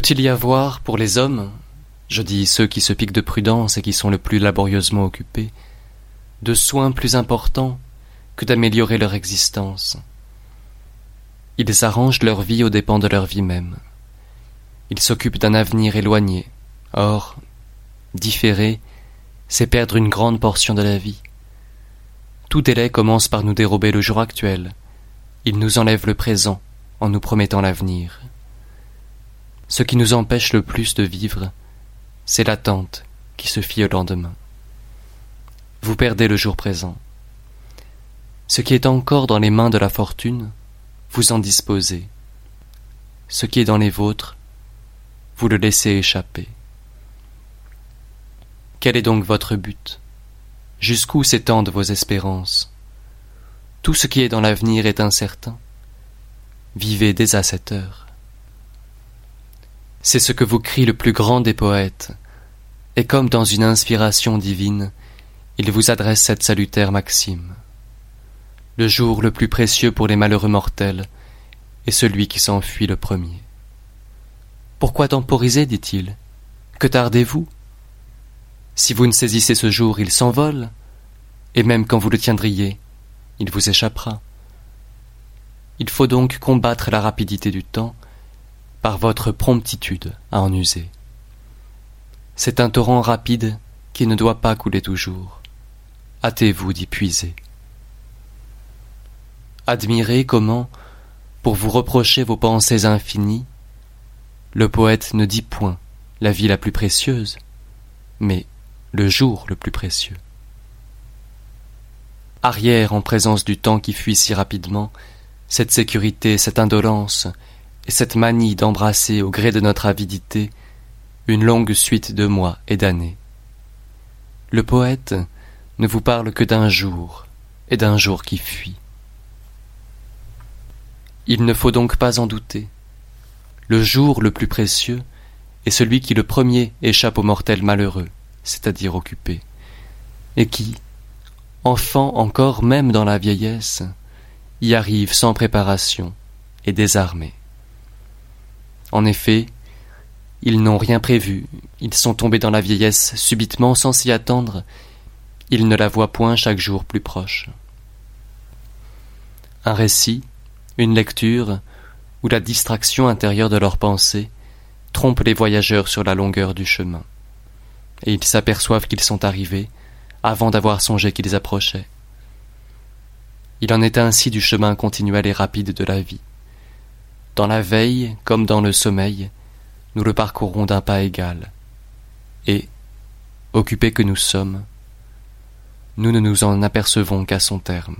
Peut-il y avoir, pour les hommes, je dis ceux qui se piquent de prudence et qui sont le plus laborieusement occupés, de soins plus importants que d'améliorer leur existence? Ils arrangent leur vie aux dépens de leur vie même. Ils s'occupent d'un avenir éloigné. Or, différer, c'est perdre une grande portion de la vie. Tout délai commence par nous dérober le jour actuel. Il nous enlève le présent en nous promettant l'avenir. Ce qui nous empêche le plus de vivre, c'est l'attente qui se fie au lendemain. Vous perdez le jour présent. Ce qui est encore dans les mains de la fortune, vous en disposez. Ce qui est dans les vôtres, vous le laissez échapper. Quel est donc votre but? Jusqu'où s'étendent vos espérances? Tout ce qui est dans l'avenir est incertain. Vivez dès à cette heure. C'est ce que vous crie le plus grand des poètes, et comme dans une inspiration divine, il vous adresse cette salutaire maxime. Le jour le plus précieux pour les malheureux mortels est celui qui s'enfuit le premier. Pourquoi temporiser, dit-il? Que tardez-vous? Si vous ne saisissez ce jour, il s'envole, et même quand vous le tiendriez, il vous échappera. Il faut donc combattre la rapidité du temps par votre promptitude à en user. C'est un torrent rapide qui ne doit pas couler toujours. Hâtez-vous d'y puiser. Admirez comment, pour vous reprocher vos pensées infinies, le poète ne dit point la vie la plus précieuse, mais le jour le plus précieux. Arrière en présence du temps qui fuit si rapidement, cette sécurité, cette indolence, et cette manie d'embrasser au gré de notre avidité une longue suite de mois et d'années. Le poète ne vous parle que d'un jour, et d'un jour qui fuit. Il ne faut donc pas en douter le jour le plus précieux est celui qui le premier échappe au mortel malheureux, c'est-à-dire occupé, et qui, enfant encore même dans la vieillesse, y arrive sans préparation et désarmé. En effet, ils n'ont rien prévu, ils sont tombés dans la vieillesse subitement sans s'y attendre, ils ne la voient point chaque jour plus proche. Un récit, une lecture, où la distraction intérieure de leurs pensées trompe les voyageurs sur la longueur du chemin, et ils s'aperçoivent qu'ils sont arrivés avant d'avoir songé qu'ils approchaient. Il en est ainsi du chemin continuel et rapide de la vie. Dans la veille comme dans le sommeil, nous le parcourons d'un pas égal, et, occupés que nous sommes, nous ne nous en apercevons qu'à son terme.